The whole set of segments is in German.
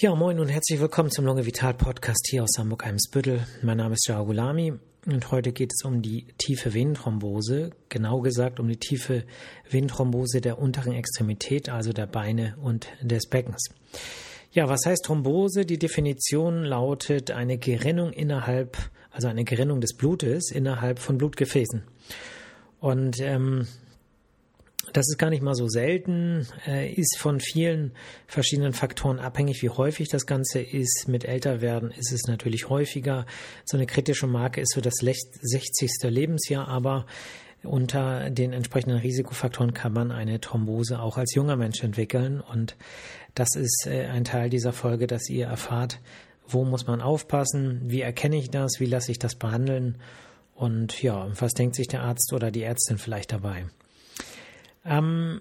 Ja, moin und herzlich willkommen zum Lunge Vital Podcast hier aus Hamburg-Eimsbüttel. Mein Name ist Jao Gulami und heute geht es um die tiefe Venenthrombose, genau gesagt um die tiefe Venenthrombose der unteren Extremität, also der Beine und des Beckens. Ja, was heißt Thrombose? Die Definition lautet eine Gerinnung innerhalb, also eine Gerinnung des Blutes innerhalb von Blutgefäßen. Und ähm, das ist gar nicht mal so selten, äh, ist von vielen verschiedenen Faktoren abhängig, wie häufig das Ganze ist. Mit Älterwerden ist es natürlich häufiger. So eine kritische Marke ist so das 60. Lebensjahr, aber unter den entsprechenden Risikofaktoren kann man eine Thrombose auch als junger Mensch entwickeln. Und das ist äh, ein Teil dieser Folge, dass ihr erfahrt, wo muss man aufpassen, wie erkenne ich das, wie lasse ich das behandeln und ja, was denkt sich der Arzt oder die Ärztin vielleicht dabei. Ähm,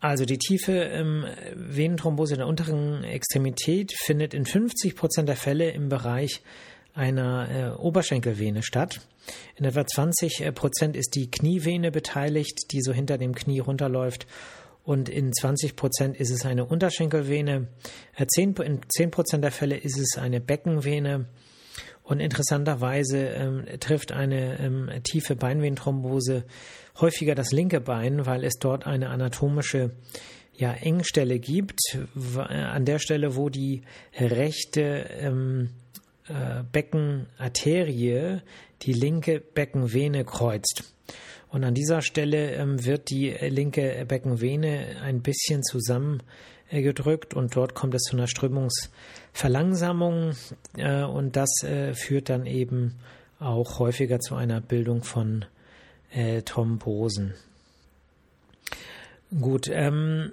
also die tiefe ähm, Venenthrombose der unteren Extremität findet in 50 Prozent der Fälle im Bereich einer äh, Oberschenkelvene statt. In etwa 20 äh, Prozent ist die Knievene beteiligt, die so hinter dem Knie runterläuft. Und in 20 Prozent ist es eine Unterschenkelvene. Äh, 10, in 10 Prozent der Fälle ist es eine Beckenvene. Und interessanterweise ähm, trifft eine ähm, tiefe Beinvenenthrombose häufiger das linke Bein, weil es dort eine anatomische ja, Engstelle gibt, an der Stelle, wo die rechte ähm, äh, Beckenarterie die linke Beckenvene kreuzt. Und an dieser Stelle ähm, wird die linke Beckenvene ein bisschen zusammengedrückt und dort kommt es zu einer Strömungsverlangsamung äh, und das äh, führt dann eben auch häufiger zu einer Bildung von äh, Thrombosen. Gut, ähm,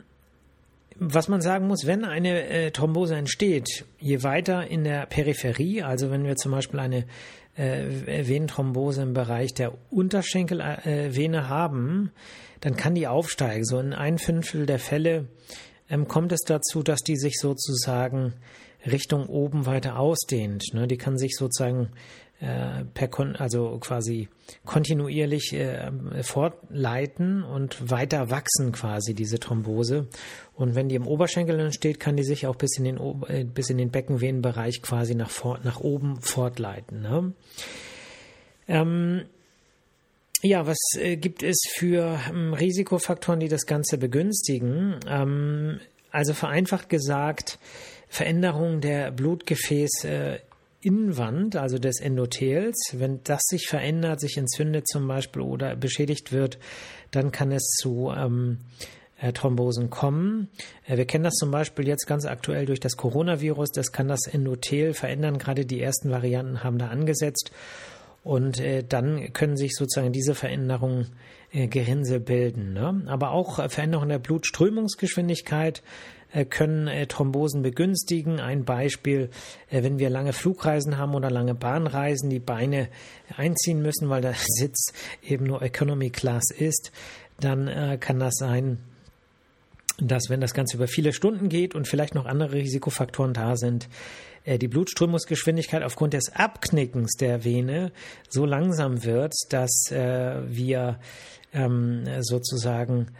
was man sagen muss, wenn eine äh, Thrombose entsteht, je weiter in der Peripherie, also wenn wir zum Beispiel eine äh, Venenthrombose im Bereich der Unterschenkelvene äh, haben, dann kann die aufsteigen. So in ein Fünftel der Fälle ähm, kommt es dazu, dass die sich sozusagen Richtung oben weiter ausdehnt. Ne? Die kann sich sozusagen per kon also quasi kontinuierlich äh, fortleiten und weiter wachsen quasi diese Thrombose. Und wenn die im Oberschenkel entsteht, kann die sich auch bis in den äh, bis in den Beckenvenenbereich quasi nach nach oben fortleiten. Ne? Ähm, ja, was äh, gibt es für ähm, Risikofaktoren, die das Ganze begünstigen? Ähm, also vereinfacht gesagt, Veränderung der Blutgefäß äh, Innenwand, also des Endothels, wenn das sich verändert, sich entzündet zum Beispiel oder beschädigt wird, dann kann es zu ähm, äh, Thrombosen kommen. Äh, wir kennen das zum Beispiel jetzt ganz aktuell durch das Coronavirus. Das kann das Endothel verändern. Gerade die ersten Varianten haben da angesetzt. Und äh, dann können sich sozusagen diese Veränderungen äh, Gerinnsel bilden. Ne? Aber auch äh, Veränderungen der Blutströmungsgeschwindigkeit können äh, Thrombosen begünstigen. Ein Beispiel, äh, wenn wir lange Flugreisen haben oder lange Bahnreisen, die Beine einziehen müssen, weil der Sitz eben nur Economy Class ist, dann kann das sein, dass wenn das Ganze über viele Stunden geht und vielleicht noch andere Risikofaktoren da sind, die Blutströmungsgeschwindigkeit aufgrund des Abknickens der Vene so langsam wird, dass wir ähm, sozusagen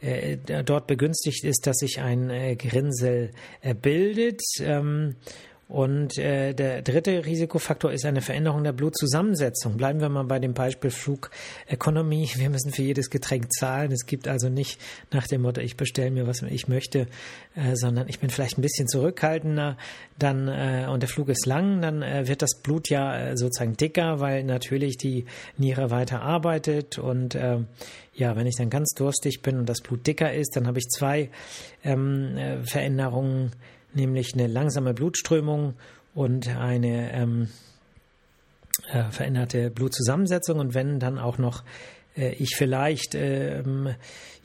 äh, dort begünstigt ist, dass sich ein äh, Gerinnsel äh, bildet. Und äh, der dritte Risikofaktor ist eine Veränderung der Blutzusammensetzung. Bleiben wir mal bei dem Beispiel Flug Economy. Wir müssen für jedes Getränk zahlen. Es gibt also nicht nach dem Motto, ich bestelle mir, was ich möchte, äh, sondern ich bin vielleicht ein bisschen zurückhaltender. Dann äh, und der Flug ist lang, dann äh, wird das Blut ja äh, sozusagen dicker, weil natürlich die Niere weiter arbeitet. Und äh, ja, wenn ich dann ganz durstig bin und das Blut dicker ist, dann habe ich zwei ähm, äh, Veränderungen nämlich eine langsame Blutströmung und eine ähm, äh, veränderte Blutzusammensetzung. Und wenn dann auch noch äh, ich vielleicht ähm,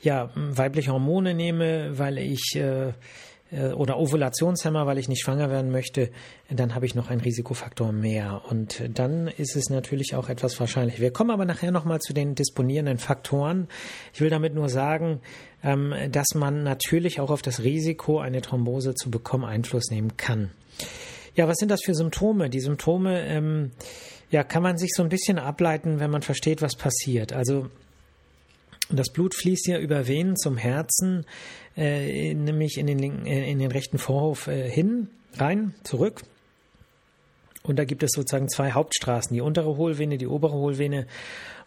ja weibliche Hormone nehme, weil ich äh, äh, oder Ovulationshemmer, weil ich nicht schwanger werden möchte, dann habe ich noch einen Risikofaktor mehr. Und dann ist es natürlich auch etwas wahrscheinlich. Wir kommen aber nachher nochmal zu den disponierenden Faktoren. Ich will damit nur sagen, ähm, dass man natürlich auch auf das Risiko, eine Thrombose zu bekommen, Einfluss nehmen kann. Ja, was sind das für Symptome? Die Symptome, ähm, ja, kann man sich so ein bisschen ableiten, wenn man versteht, was passiert. Also das Blut fließt ja über Venen zum Herzen, äh, nämlich in den, linken, äh, in den rechten Vorhof äh, hin, rein, zurück. Und da gibt es sozusagen zwei Hauptstraßen, die untere Hohlvene, die obere Hohlvene.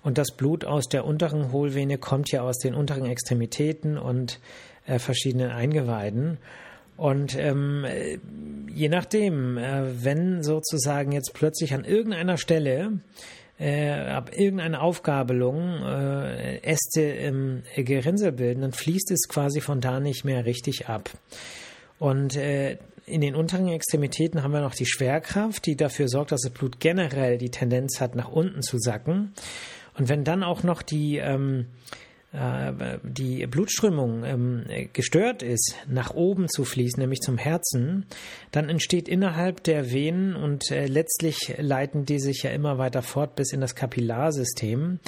Und das Blut aus der unteren Hohlvene kommt ja aus den unteren Extremitäten und äh, verschiedenen Eingeweiden. Und ähm, je nachdem, äh, wenn sozusagen jetzt plötzlich an irgendeiner Stelle äh, ab irgendeiner Aufgabelung äh, Äste im Gerinnsel bilden, dann fließt es quasi von da nicht mehr richtig ab. Und äh, in den unteren Extremitäten haben wir noch die Schwerkraft, die dafür sorgt, dass das Blut generell die Tendenz hat, nach unten zu sacken. Und wenn dann auch noch die ähm, äh, die Blutströmung ähm, gestört ist, nach oben zu fließen, nämlich zum Herzen, dann entsteht innerhalb der Venen und äh, letztlich leiten die sich ja immer weiter fort bis in das Kapillarsystem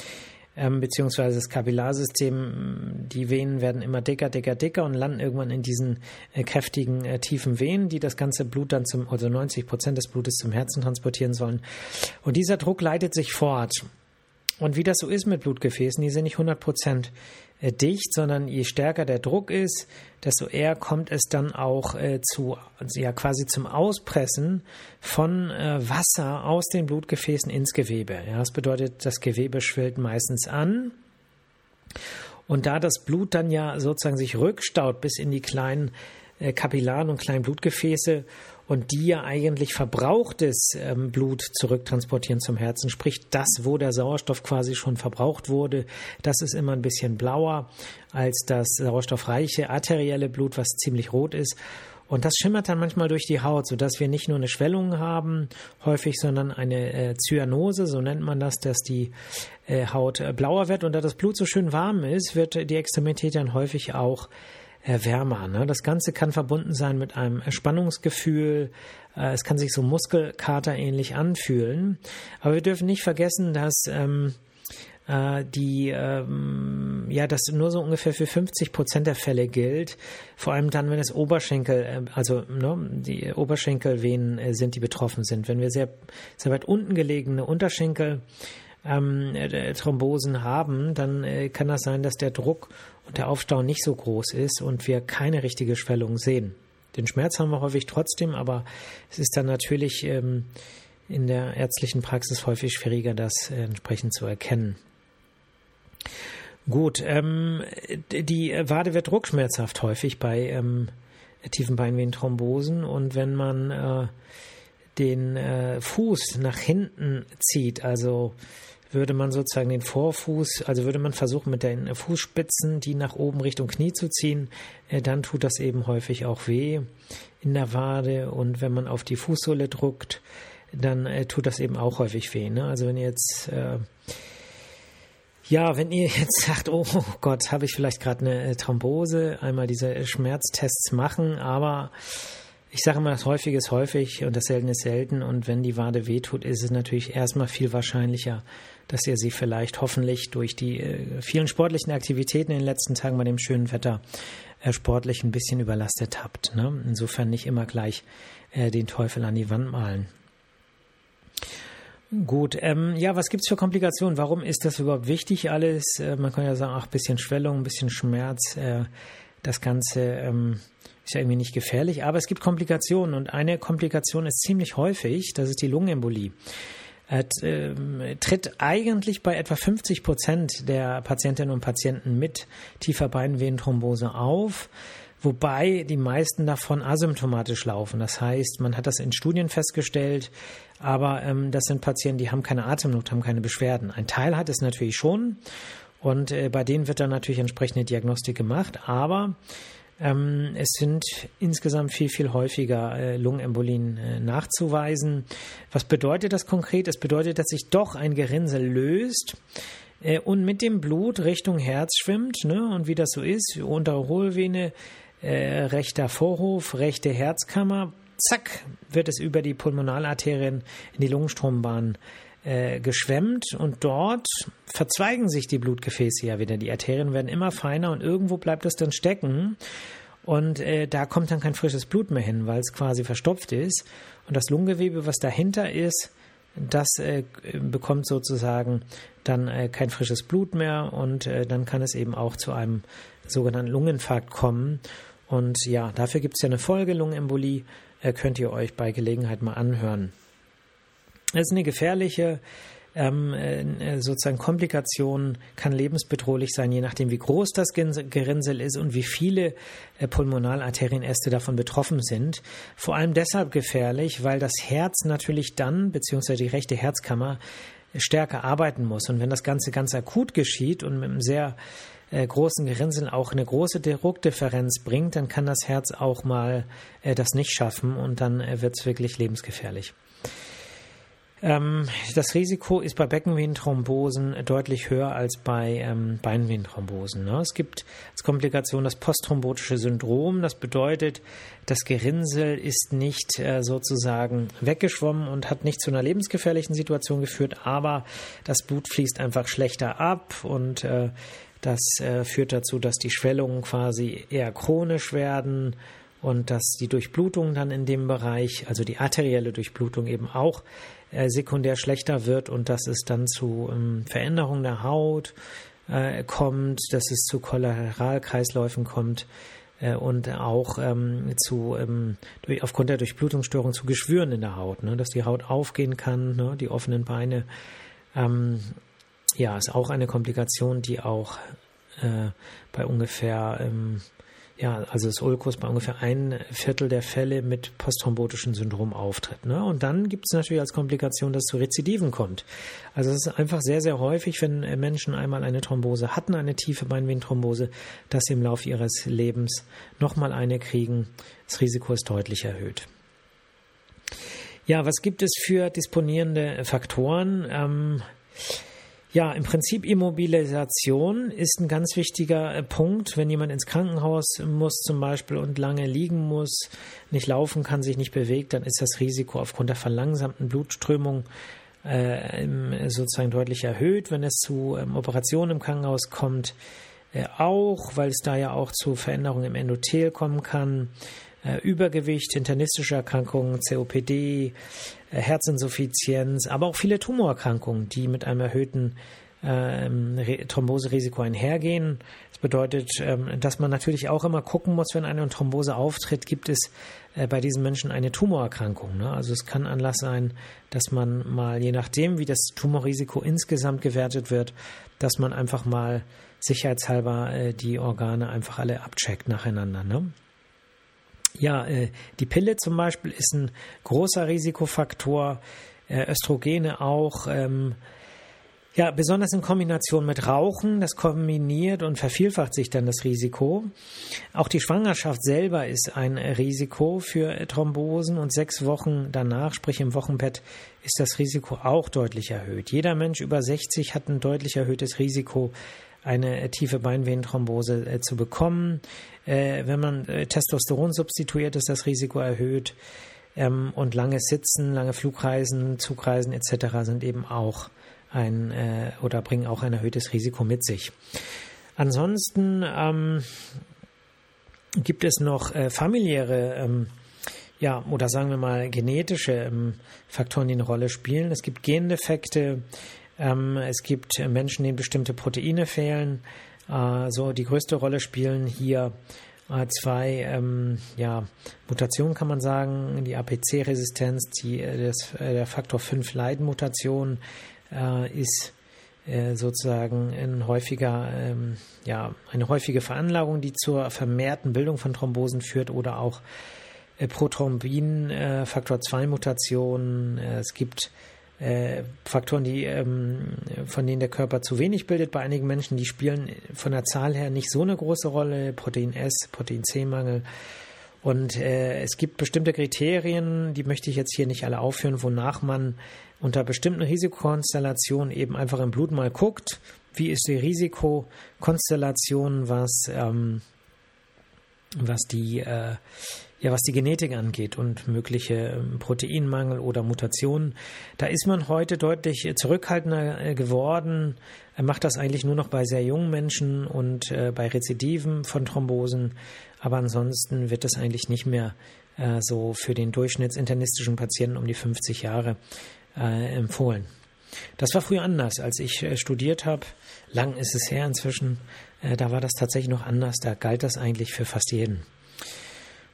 ähm, beziehungsweise das Kapillarsystem, die Venen werden immer dicker, dicker, dicker und landen irgendwann in diesen äh, kräftigen, äh, tiefen Venen, die das ganze Blut dann zum, also 90 Prozent des Blutes zum Herzen transportieren sollen. Und dieser Druck leitet sich fort. Und wie das so ist mit Blutgefäßen, die sind nicht 100% äh, dicht, sondern je stärker der Druck ist, desto eher kommt es dann auch äh, zu, ja, quasi zum Auspressen von äh, Wasser aus den Blutgefäßen ins Gewebe. Ja, das bedeutet, das Gewebe schwillt meistens an. Und da das Blut dann ja sozusagen sich rückstaut bis in die kleinen Kapillaren und kleinen Blutgefäße und die ja eigentlich verbrauchtes ähm, Blut zurücktransportieren zum Herzen, sprich das, wo der Sauerstoff quasi schon verbraucht wurde, das ist immer ein bisschen blauer als das sauerstoffreiche arterielle Blut, was ziemlich rot ist. Und das schimmert dann manchmal durch die Haut, sodass wir nicht nur eine Schwellung haben, häufig, sondern eine äh, Zyanose, so nennt man das, dass die äh, Haut äh, blauer wird. Und da das Blut so schön warm ist, wird die Extremität dann häufig auch wärmer. Ne? Das Ganze kann verbunden sein mit einem Spannungsgefühl. Äh, es kann sich so Muskelkater ähnlich anfühlen. Aber wir dürfen nicht vergessen, dass ähm, äh, die ähm, ja das nur so ungefähr für 50 Prozent der Fälle gilt. Vor allem dann, wenn es Oberschenkel, äh, also ne, die Oberschenkelvenen äh, sind, die betroffen sind. Wenn wir sehr sehr weit unten gelegene Unterschenkel ähm, äh, Thrombosen haben, dann äh, kann das sein, dass der Druck und der Aufstau nicht so groß ist und wir keine richtige Schwellung sehen. Den Schmerz haben wir häufig trotzdem, aber es ist dann natürlich ähm, in der ärztlichen Praxis häufig schwieriger, das äh, entsprechend zu erkennen. Gut, ähm, die Wade wird druckschmerzhaft häufig bei ähm, tiefen Beinvenenthrombosen und wenn man äh, den äh, Fuß nach hinten zieht, also würde man sozusagen den Vorfuß, also würde man versuchen mit den Fußspitzen die nach oben Richtung Knie zu ziehen, äh, dann tut das eben häufig auch weh in der Wade und wenn man auf die Fußsohle druckt, dann äh, tut das eben auch häufig weh. Ne? Also wenn ihr jetzt äh, ja, wenn ihr jetzt sagt, oh Gott, habe ich vielleicht gerade eine Thrombose, einmal diese Schmerztests machen, aber ich sage immer, das Häufige ist häufig und das Selten ist selten. Und wenn die Wade wehtut, ist es natürlich erstmal viel wahrscheinlicher, dass ihr sie vielleicht hoffentlich durch die äh, vielen sportlichen Aktivitäten in den letzten Tagen bei dem schönen Wetter äh, sportlich ein bisschen überlastet habt. Ne? Insofern nicht immer gleich äh, den Teufel an die Wand malen. Gut, ähm, ja, was gibt's für Komplikationen? Warum ist das überhaupt wichtig alles? Äh, man kann ja sagen, ach, bisschen Schwellung, bisschen Schmerz, äh, das Ganze ähm, ist ja irgendwie nicht gefährlich, aber es gibt Komplikationen und eine Komplikation ist ziemlich häufig, das ist die Lungenembolie. Hat, äh, tritt eigentlich bei etwa 50 Prozent der Patientinnen und Patienten mit tiefer Beinvenenthrombose auf, wobei die meisten davon asymptomatisch laufen. Das heißt, man hat das in Studien festgestellt, aber ähm, das sind Patienten, die haben keine Atemnot, haben keine Beschwerden. Ein Teil hat es natürlich schon und äh, bei denen wird dann natürlich entsprechende Diagnostik gemacht, aber ähm, es sind insgesamt viel, viel häufiger äh, Lungenembolien äh, nachzuweisen. Was bedeutet das konkret? Es bedeutet, dass sich doch ein Gerinnsel löst äh, und mit dem Blut Richtung Herz schwimmt. Ne? Und wie das so ist, untere Hohlvene, äh, rechter Vorhof, rechte Herzkammer, zack, wird es über die Pulmonalarterien in die Lungenstrombahn äh, geschwemmt und dort verzweigen sich die Blutgefäße ja wieder. Die Arterien werden immer feiner und irgendwo bleibt es dann stecken. Und äh, da kommt dann kein frisches Blut mehr hin, weil es quasi verstopft ist. Und das Lungengewebe, was dahinter ist, das äh, bekommt sozusagen dann äh, kein frisches Blut mehr und äh, dann kann es eben auch zu einem sogenannten Lungeninfarkt kommen. Und ja, dafür gibt es ja eine Folge Lungenembolie, äh, könnt ihr euch bei Gelegenheit mal anhören. Es ist eine gefährliche ähm, äh, sozusagen Komplikation kann lebensbedrohlich sein, je nachdem, wie groß das Gerinnsel ist und wie viele äh, Pulmonalarterienäste davon betroffen sind. Vor allem deshalb gefährlich, weil das Herz natürlich dann, beziehungsweise die rechte Herzkammer, stärker arbeiten muss. Und wenn das Ganze ganz akut geschieht und mit einem sehr äh, großen Gerinnsel auch eine große Druckdifferenz bringt, dann kann das Herz auch mal das nicht schaffen und dann äh, wird es wirklich lebensgefährlich. Ähm, das Risiko ist bei Beckenvenenthrombosen deutlich höher als bei ähm, Beinvenenthrombosen. Ne? Es gibt als Komplikation das postthrombotische Syndrom. Das bedeutet, das Gerinnsel ist nicht äh, sozusagen weggeschwommen und hat nicht zu einer lebensgefährlichen Situation geführt, aber das Blut fließt einfach schlechter ab und äh, das äh, führt dazu, dass die Schwellungen quasi eher chronisch werden und dass die Durchblutung dann in dem Bereich, also die arterielle Durchblutung eben auch äh, sekundär schlechter wird und dass es dann zu ähm, Veränderungen der Haut äh, kommt, dass es zu Kollateralkreisläufen kommt äh, und auch ähm, zu ähm, aufgrund der Durchblutungsstörung zu Geschwüren in der Haut, ne, dass die Haut aufgehen kann, ne, die offenen Beine. Ja, ist auch eine Komplikation, die auch bei ungefähr ja, also das Ulkus bei ungefähr ein Viertel der Fälle mit postthrombotischem Syndrom auftritt. Ne? Und dann gibt es natürlich als Komplikation, dass es zu Rezidiven kommt. Also es ist einfach sehr, sehr häufig, wenn Menschen einmal eine Thrombose hatten, eine tiefe Beinvenenthrombose, dass sie im Laufe ihres Lebens nochmal eine kriegen. Das Risiko ist deutlich erhöht. Ja, was gibt es für disponierende Faktoren? Ähm, ja, im Prinzip Immobilisation ist ein ganz wichtiger äh, Punkt. Wenn jemand ins Krankenhaus muss zum Beispiel und lange liegen muss, nicht laufen kann, sich nicht bewegt, dann ist das Risiko aufgrund der verlangsamten Blutströmung äh, sozusagen deutlich erhöht. Wenn es zu ähm, Operationen im Krankenhaus kommt, äh, auch, weil es da ja auch zu Veränderungen im Endothel kommen kann. Äh, Übergewicht, internistische Erkrankungen, COPD, äh, Herzinsuffizienz, aber auch viele Tumorerkrankungen, die mit einem erhöhten ähm, Thromboserisiko einhergehen. Das bedeutet, ähm, dass man natürlich auch immer gucken muss, wenn eine Thrombose auftritt, gibt es äh, bei diesen Menschen eine Tumorerkrankung. Ne? Also es kann Anlass sein, dass man mal, je nachdem, wie das Tumorrisiko insgesamt gewertet wird, dass man einfach mal sicherheitshalber die Organe einfach alle abcheckt nacheinander. Ne? Ja, äh, die Pille zum Beispiel ist ein großer Risikofaktor, äh, Östrogene auch. Ähm, ja, besonders in Kombination mit Rauchen, das kombiniert und vervielfacht sich dann das Risiko. Auch die Schwangerschaft selber ist ein Risiko für Thrombosen und sechs Wochen danach, sprich im Wochenbett, ist das Risiko auch deutlich erhöht. Jeder Mensch über 60 hat ein deutlich erhöhtes Risiko, eine tiefe Beinvenenthrombose äh, zu bekommen. Äh, wenn man äh, Testosteron substituiert, ist das Risiko erhöht. Ähm, und lange Sitzen, lange Flugreisen, Zugreisen etc. sind eben auch ein oder bringen auch ein erhöhtes Risiko mit sich. Ansonsten ähm, gibt es noch äh, familiäre ähm, ja, oder sagen wir mal genetische ähm, Faktoren, die eine Rolle spielen. Es gibt Gendefekte, ähm, es gibt Menschen, denen bestimmte Proteine fehlen. Äh, so die größte Rolle spielen hier äh, zwei ähm, ja, Mutationen, kann man sagen. Die APC-Resistenz, die, äh, das, äh, der Faktor 5 Leiden-Mutation äh, ist äh, sozusagen ein häufiger, ähm, ja, eine häufige Veranlagung, die zur vermehrten Bildung von Thrombosen führt oder auch Prothrombin, Faktor 2 Mutationen. es gibt äh, Faktoren, die, ähm, von denen der Körper zu wenig bildet. Bei einigen Menschen, die spielen von der Zahl her nicht so eine große Rolle. Protein S, Protein C-Mangel. Und äh, es gibt bestimmte Kriterien, die möchte ich jetzt hier nicht alle aufführen, wonach man unter bestimmten Risikokonstellationen eben einfach im Blut mal guckt, wie ist die Risikokonstellation, was, ähm, was die äh, ja, was die Genetik angeht und mögliche ähm, Proteinmangel oder Mutationen, da ist man heute deutlich zurückhaltender äh, geworden. Macht das eigentlich nur noch bei sehr jungen Menschen und äh, bei Rezidiven von Thrombosen. Aber ansonsten wird das eigentlich nicht mehr äh, so für den durchschnittsinternistischen Patienten um die 50 Jahre empfohlen. Das war früher anders, als ich studiert habe. Lang ist es her inzwischen. Da war das tatsächlich noch anders. Da galt das eigentlich für fast jeden.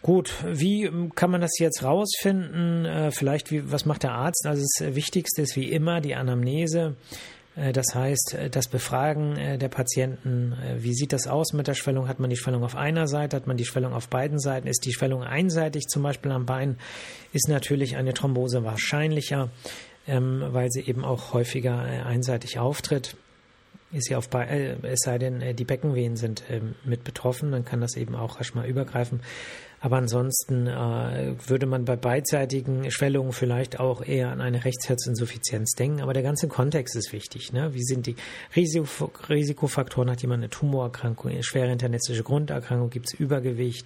Gut, wie ähm, kann man das jetzt rausfinden? Äh, vielleicht, wie, was macht der Arzt? Also das Wichtigste ist wie immer die Anamnese. Äh, das heißt, äh, das Befragen äh, der Patienten, wie sieht das aus mit der Schwellung? Hat man die Schwellung auf einer Seite? Hat man die Schwellung auf beiden Seiten? Ist die Schwellung einseitig, zum Beispiel am Bein? Ist natürlich eine Thrombose wahrscheinlicher, ähm, weil sie eben auch häufiger einseitig auftritt. Ist sie auf, es sei denn, die Beckenvenen sind ähm, mit betroffen, dann kann das eben auch rasch mal übergreifen. Aber ansonsten äh, würde man bei beidseitigen Schwellungen vielleicht auch eher an eine Rechtsherzinsuffizienz denken. Aber der ganze Kontext ist wichtig. Ne? Wie sind die Risiko Risikofaktoren? Hat jemand eine Tumorerkrankung, eine schwere internistische Grunderkrankung? Gibt es Übergewicht?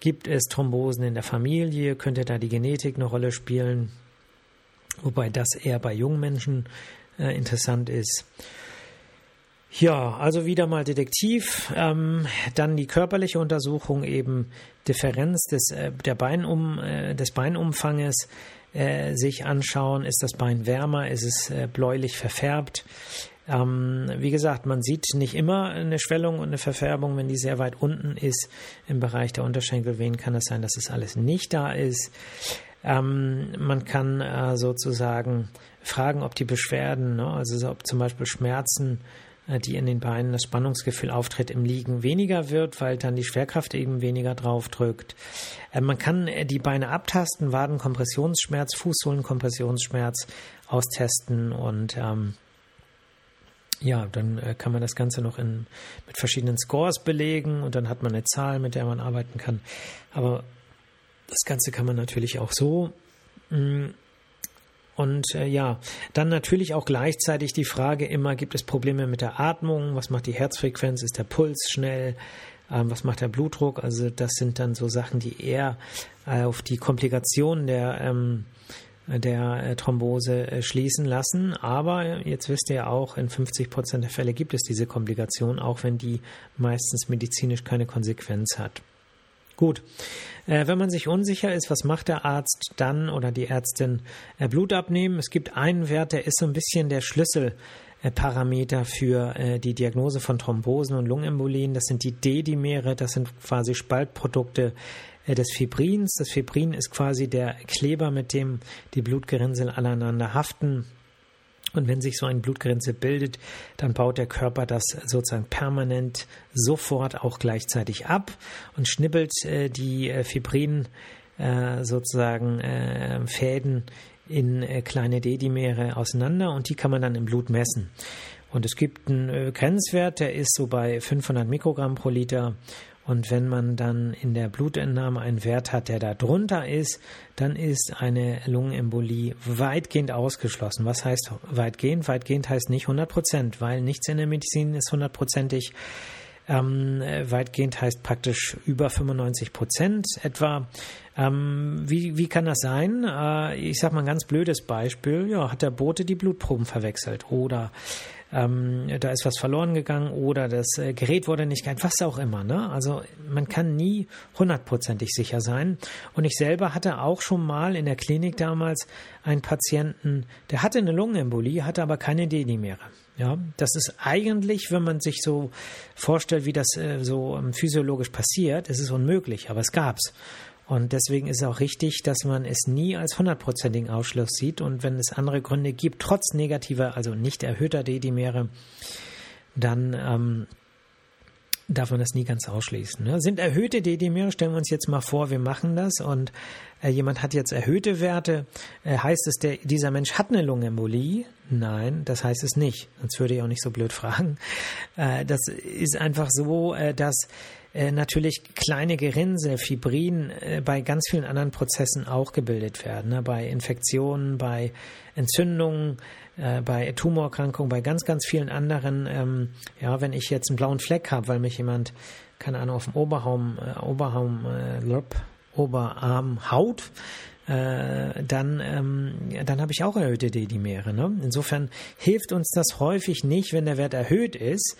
Gibt es Thrombosen in der Familie? Könnte da die Genetik eine Rolle spielen? Wobei das eher bei jungen Menschen äh, interessant ist. Ja, also wieder mal Detektiv. Ähm, dann die körperliche Untersuchung, eben Differenz des, äh, der Beinum, äh, des Beinumfanges äh, sich anschauen. Ist das Bein wärmer? Ist es äh, bläulich verfärbt? Ähm, wie gesagt, man sieht nicht immer eine Schwellung und eine Verfärbung, wenn die sehr weit unten ist. Im Bereich der Unterschenkelvenen kann es sein, dass es alles nicht da ist. Ähm, man kann äh, sozusagen fragen, ob die Beschwerden, ne, also ob zum Beispiel Schmerzen, die in den Beinen das Spannungsgefühl auftritt, im Liegen weniger wird, weil dann die Schwerkraft eben weniger drauf drückt. Äh, man kann äh, die Beine abtasten, Wadenkompressionsschmerz, Fußsohlenkompressionsschmerz austesten und ähm, ja, dann äh, kann man das Ganze noch in, mit verschiedenen Scores belegen und dann hat man eine Zahl, mit der man arbeiten kann. Aber das Ganze kann man natürlich auch so mh, mm, und äh, ja, dann natürlich auch gleichzeitig die Frage immer, gibt es Probleme mit der Atmung? Was macht die Herzfrequenz? Ist der Puls schnell? Ähm, was macht der Blutdruck? Also das sind dann so Sachen, die eher äh, auf die Komplikationen der, ähm, der äh, Thrombose äh, schließen lassen. Aber jetzt wisst ihr auch, in 50 Prozent der Fälle gibt es diese Komplikation, auch wenn die meistens medizinisch keine Konsequenz hat. Gut. Äh, wenn man sich unsicher ist, was macht der Arzt dann oder die Ärztin? Äh, Blut abnehmen. Es gibt einen Wert, der ist so ein bisschen der Schlüsselparameter für äh, die Diagnose von Thrombosen und Lungenembolien. Das sind die D-Dimere, das sind quasi Spaltprodukte des Fibrins. Das Fibrin ist quasi der Kleber, mit dem die Blutgerinnsel aneinander haften. Und wenn sich so ein Blutgrenze bildet, dann baut der Körper das sozusagen permanent sofort auch gleichzeitig ab und schnippelt äh, die äh, Fibrin äh, sozusagen äh, Fäden in äh, kleine Dedimere auseinander und die kann man dann im Blut messen. Und es gibt einen äh, Grenzwert, der ist so bei 500 Mikrogramm pro Liter und wenn man dann in der Blutentnahme einen Wert hat, der da drunter ist, dann ist eine Lungenembolie weitgehend ausgeschlossen. Was heißt weitgehend? Weitgehend heißt nicht 100 Prozent, weil nichts in der Medizin ist hundertprozentig. Ähm, weitgehend heißt praktisch über 95 Prozent etwa. Ähm, wie, wie kann das sein? Äh, ich sage mal ein ganz blödes Beispiel. Ja, hat der Bote die Blutproben verwechselt oder ähm, da ist was verloren gegangen oder das äh, Gerät wurde nicht gehalten, was auch immer. Ne? Also man kann nie hundertprozentig sicher sein. Und ich selber hatte auch schon mal in der Klinik damals einen Patienten, der hatte eine Lungenembolie, hatte aber keine D-Dimere. Ja, das ist eigentlich, wenn man sich so vorstellt, wie das äh, so ähm, physiologisch passiert, ist es unmöglich, aber es gab's. Und deswegen ist es auch richtig, dass man es nie als hundertprozentigen Ausschluss sieht. Und wenn es andere Gründe gibt, trotz negativer, also nicht erhöhter D-Dimere, dann ähm, darf man das nie ganz ausschließen. Ne? Sind erhöhte D-Dimere, stellen wir uns jetzt mal vor, wir machen das und äh, jemand hat jetzt erhöhte Werte, äh, heißt es, der, dieser Mensch hat eine Lungenembolie? Nein, das heißt es nicht. Sonst würde ich auch nicht so blöd fragen. Äh, das ist einfach so, äh, dass äh, natürlich kleine Gerinnsel, Fibrin äh, bei ganz vielen anderen Prozessen auch gebildet werden. Ne? Bei Infektionen, bei Entzündungen, äh, bei Tumorerkrankungen, bei ganz, ganz vielen anderen. Ähm, ja, wenn ich jetzt einen blauen Fleck habe, weil mich jemand, keine Ahnung, auf dem Oberraum, äh, Oberraum, äh, Oberarm haut, dann, ähm, dann habe ich auch erhöhte D-Dimere. Ne? Insofern hilft uns das häufig nicht, wenn der Wert erhöht ist,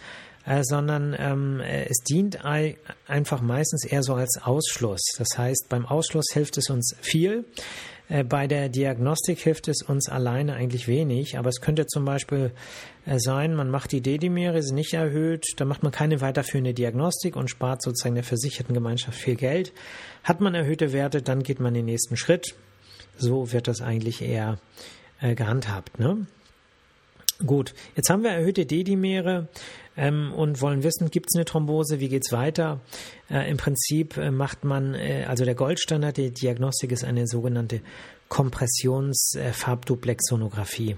äh, sondern ähm, äh, es dient einfach meistens eher so als Ausschluss. Das heißt, beim Ausschluss hilft es uns viel. Äh, bei der Diagnostik hilft es uns alleine eigentlich wenig, aber es könnte zum Beispiel sein, man macht die D-Dimere, sind nicht erhöht, dann macht man keine weiterführende Diagnostik und spart sozusagen der versicherten Gemeinschaft viel Geld. Hat man erhöhte Werte, dann geht man den nächsten Schritt. So wird das eigentlich eher gehandhabt. Ne? Gut, jetzt haben wir erhöhte D-Dimere ähm, und wollen wissen, gibt es eine Thrombose, wie geht's weiter? Äh, Im Prinzip äh, macht man, äh, also der Goldstandard der Diagnostik ist eine sogenannte Kompressions-Farbduplexsonographie.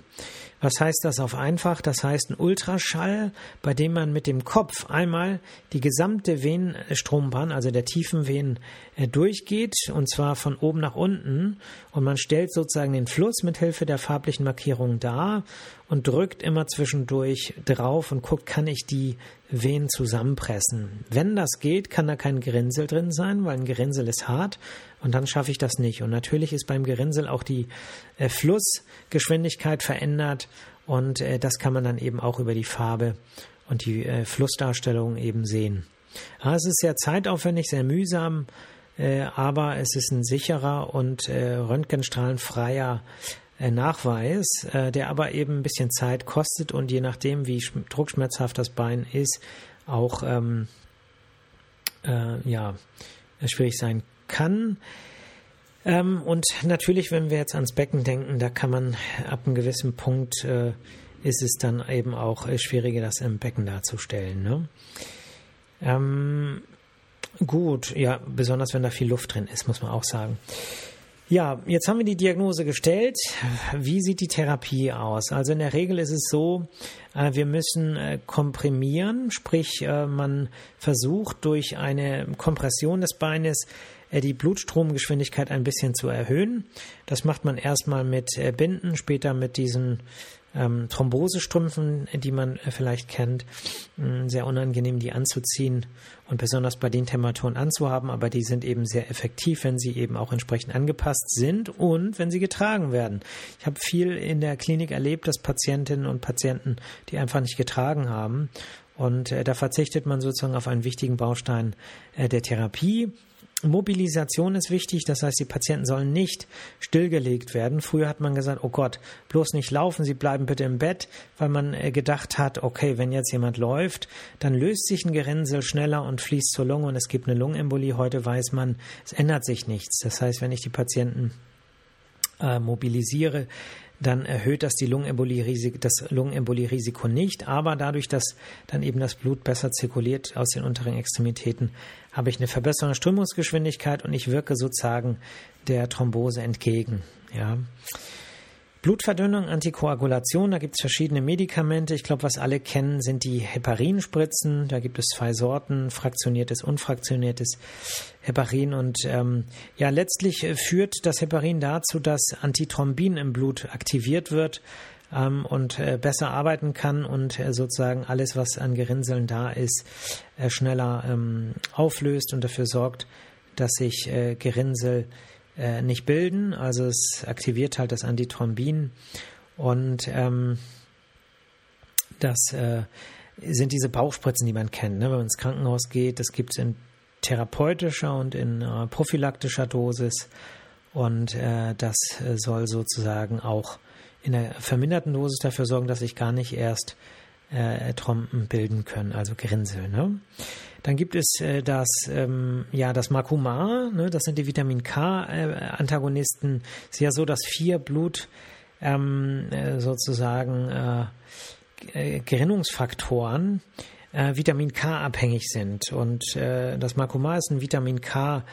Was heißt das auf einfach? Das heißt ein Ultraschall, bei dem man mit dem Kopf einmal die gesamte Venenstrombahn, also der tiefen Venen, äh, durchgeht und zwar von oben nach unten und man stellt sozusagen den Fluss mit Hilfe der farblichen Markierung dar und drückt immer zwischendurch drauf und guckt, kann ich die Venen zusammenpressen. Wenn das geht, kann da kein Gerinnsel drin sein, weil ein Gerinnsel ist hart und dann schaffe ich das nicht. Und natürlich ist beim Gerinnsel auch die äh, Flussgeschwindigkeit verändert und äh, das kann man dann eben auch über die Farbe und die äh, Flussdarstellung eben sehen. Ja, es ist sehr zeitaufwendig, sehr mühsam, äh, aber es ist ein sicherer und äh, röntgenstrahlenfreier Nachweis, der aber eben ein bisschen Zeit kostet und je nachdem, wie druckschmerzhaft das Bein ist, auch ähm, ja, schwierig sein kann. Ähm, und natürlich, wenn wir jetzt ans Becken denken, da kann man ab einem gewissen Punkt äh, ist es dann eben auch äh, schwieriger, das im Becken darzustellen. Ne? Ähm, gut, ja, besonders wenn da viel Luft drin ist, muss man auch sagen. Ja, jetzt haben wir die Diagnose gestellt. Wie sieht die Therapie aus? Also in der Regel ist es so, äh, wir müssen äh, komprimieren, sprich äh, man versucht durch eine Kompression des Beines die Blutstromgeschwindigkeit ein bisschen zu erhöhen. Das macht man erstmal mit Binden, später mit diesen ähm, Thrombosestrümpfen, die man äh, vielleicht kennt, mh, sehr unangenehm, die anzuziehen und besonders bei den Temperaturen anzuhaben, aber die sind eben sehr effektiv, wenn sie eben auch entsprechend angepasst sind und wenn sie getragen werden. Ich habe viel in der Klinik erlebt, dass Patientinnen und Patienten die einfach nicht getragen haben und äh, da verzichtet man sozusagen auf einen wichtigen Baustein äh, der Therapie. Mobilisation ist wichtig, das heißt, die Patienten sollen nicht stillgelegt werden. Früher hat man gesagt, oh Gott, bloß nicht laufen, Sie bleiben bitte im Bett, weil man äh, gedacht hat, okay, wenn jetzt jemand läuft, dann löst sich ein Gerinnsel schneller und fließt zur Lunge und es gibt eine Lungenembolie. Heute weiß man, es ändert sich nichts. Das heißt, wenn ich die Patienten äh, mobilisiere, dann erhöht das die Lungenembolie das Lungenembolie-Risiko nicht. Aber dadurch, dass dann eben das Blut besser zirkuliert aus den unteren Extremitäten, habe ich eine verbesserte Strömungsgeschwindigkeit und ich wirke sozusagen der Thrombose entgegen. Ja. Blutverdünnung, Antikoagulation, da gibt es verschiedene Medikamente. Ich glaube, was alle kennen, sind die Heparinspritzen. Da gibt es zwei Sorten, fraktioniertes, unfraktioniertes Heparin. Und ähm, ja, letztlich äh, führt das Heparin dazu, dass Antithrombin im Blut aktiviert wird ähm, und äh, besser arbeiten kann und äh, sozusagen alles, was an Gerinnseln da ist, äh, schneller ähm, auflöst und dafür sorgt, dass sich äh, Gerinnsel äh, nicht bilden. Also es aktiviert halt das Antithrombin und ähm, das äh, sind diese Bauchspritzen, die man kennt. Ne? Wenn man ins Krankenhaus geht, das gibt es in therapeutischer und in äh, prophylaktischer Dosis und äh, das äh, soll sozusagen auch in der verminderten Dosis dafür sorgen, dass sich gar nicht erst äh, Trompen bilden können, also Grinsel. Ne? Dann gibt es äh, das, ähm, ja, das Makuma, ne? das sind die Vitamin K-Antagonisten. Es ist ja so, dass vier Blut ähm, äh, sozusagen äh, äh Gerinnungsfaktoren äh, Vitamin K abhängig sind. Und äh, das Makuma ist ein Vitamin K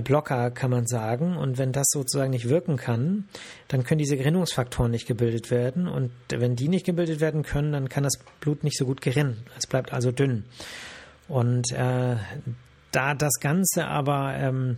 Blocker, kann man sagen. Und wenn das sozusagen nicht wirken kann, dann können diese Gerinnungsfaktoren nicht gebildet werden. Und wenn die nicht gebildet werden können, dann kann das Blut nicht so gut gerinnen. Es bleibt also dünn. Und äh, da das Ganze aber ähm,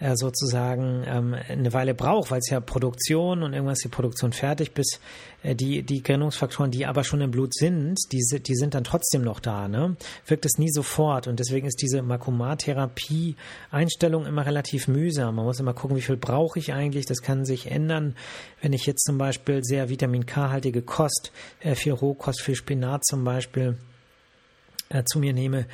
äh, sozusagen ähm, eine Weile braucht, weil es ja Produktion und irgendwas ist die Produktion fertig, bis äh, die, die Gerinnungsfaktoren, die aber schon im Blut sind, die, die sind dann trotzdem noch da, ne? Wirkt es nie sofort. Und deswegen ist diese Makumartherapie-Einstellung immer relativ mühsam. Man muss immer gucken, wie viel brauche ich eigentlich. Das kann sich ändern, wenn ich jetzt zum Beispiel sehr Vitamin K-haltige Kost, äh, viel Rohkost, viel Spinat zum Beispiel, äh, zu mir nehme,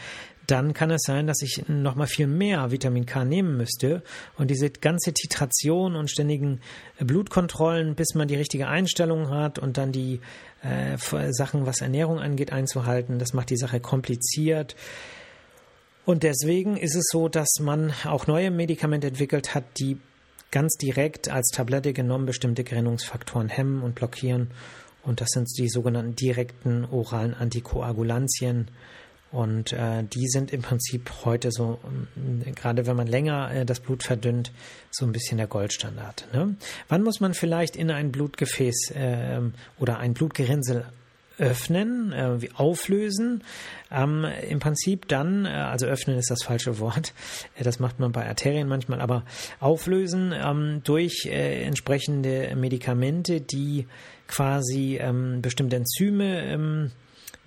dann kann es sein, dass ich nochmal viel mehr Vitamin K nehmen müsste. Und diese ganze Titration und ständigen Blutkontrollen, bis man die richtige Einstellung hat und dann die äh, Sachen, was Ernährung angeht, einzuhalten, das macht die Sache kompliziert. Und deswegen ist es so, dass man auch neue Medikamente entwickelt hat, die ganz direkt als Tablette genommen bestimmte Gerinnungsfaktoren hemmen und blockieren. Und das sind die sogenannten direkten oralen Antikoagulantien. Und äh, die sind im Prinzip heute so, äh, gerade wenn man länger äh, das Blut verdünnt, so ein bisschen der Goldstandard. Ne? Wann muss man vielleicht in ein Blutgefäß äh, oder ein Blutgerinnsel öffnen, äh, auflösen. Ähm, Im Prinzip dann, äh, also öffnen ist das falsche Wort, äh, das macht man bei Arterien manchmal, aber auflösen ähm, durch äh, entsprechende Medikamente, die quasi ähm, bestimmte Enzyme ähm,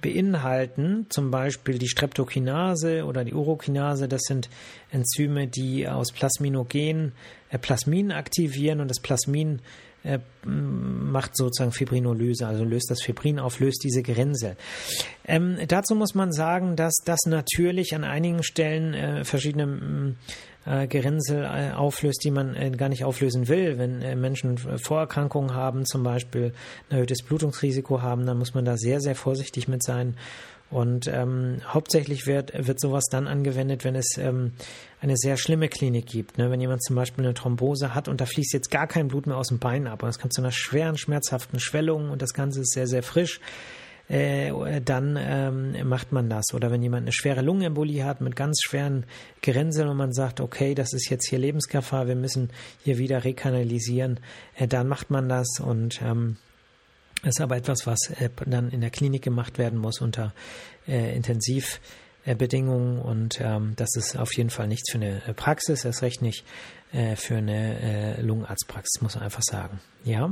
beinhalten, zum Beispiel die Streptokinase oder die Urokinase. Das sind Enzyme, die aus Plasminogen äh, Plasmin aktivieren und das Plasmin äh, macht sozusagen Fibrinolyse, also löst das Fibrin auf, löst diese Gerinnsel. Ähm, dazu muss man sagen, dass das natürlich an einigen Stellen äh, verschiedene äh, Gerinnsel äh, auflöst, die man äh, gar nicht auflösen will. Wenn äh, Menschen Vorerkrankungen haben, zum Beispiel ein erhöhtes Blutungsrisiko haben, dann muss man da sehr, sehr vorsichtig mit sein. Und ähm, hauptsächlich wird, wird sowas dann angewendet, wenn es ähm, eine sehr schlimme Klinik gibt. Ne? Wenn jemand zum Beispiel eine Thrombose hat und da fließt jetzt gar kein Blut mehr aus dem Bein ab und es kommt zu einer schweren, schmerzhaften Schwellung und das Ganze ist sehr, sehr frisch, äh, dann ähm, macht man das. Oder wenn jemand eine schwere Lungenembolie hat mit ganz schweren Gerinnseln und man sagt, okay, das ist jetzt hier Lebensgefahr, wir müssen hier wieder rekanalisieren, äh, dann macht man das und ähm, ist aber etwas, was äh, dann in der Klinik gemacht werden muss unter äh, Intensivbedingungen und ähm, das ist auf jeden Fall nichts für eine Praxis, erst recht nicht äh, für eine äh, Lungenarztpraxis, muss man einfach sagen. Ja.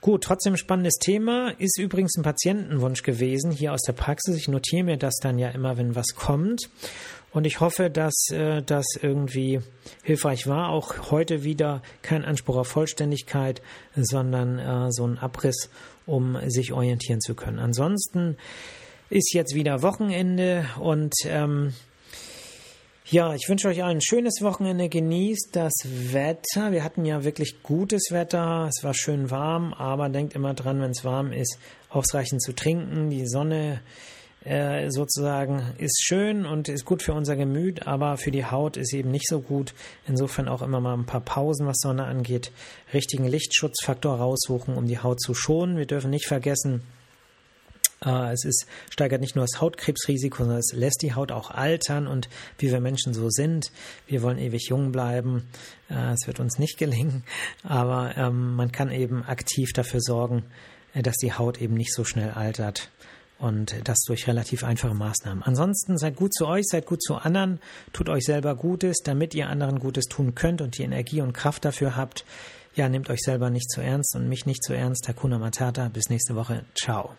Gut, trotzdem spannendes Thema. Ist übrigens ein Patientenwunsch gewesen hier aus der Praxis. Ich notiere mir das dann ja immer, wenn was kommt. Und ich hoffe, dass äh, das irgendwie hilfreich war. Auch heute wieder kein Anspruch auf Vollständigkeit, sondern äh, so ein Abriss, um sich orientieren zu können. Ansonsten ist jetzt wieder Wochenende und ähm, ja, ich wünsche euch allen ein schönes Wochenende. Genießt das Wetter. Wir hatten ja wirklich gutes Wetter. Es war schön warm, aber denkt immer dran, wenn es warm ist, ausreichend zu trinken. Die Sonne äh, sozusagen ist schön und ist gut für unser Gemüt, aber für die Haut ist eben nicht so gut. Insofern auch immer mal ein paar Pausen, was Sonne angeht. Richtigen Lichtschutzfaktor raussuchen, um die Haut zu schonen. Wir dürfen nicht vergessen, es ist, steigert nicht nur das Hautkrebsrisiko, sondern es lässt die Haut auch altern und wie wir Menschen so sind, wir wollen ewig jung bleiben. Äh, es wird uns nicht gelingen, aber ähm, man kann eben aktiv dafür sorgen, äh, dass die Haut eben nicht so schnell altert und das durch relativ einfache Maßnahmen. Ansonsten seid gut zu euch, seid gut zu anderen, tut euch selber Gutes, damit ihr anderen Gutes tun könnt und die Energie und Kraft dafür habt. Ja, nehmt euch selber nicht zu ernst und mich nicht zu ernst. Hakuna Matata. Bis nächste Woche. Ciao.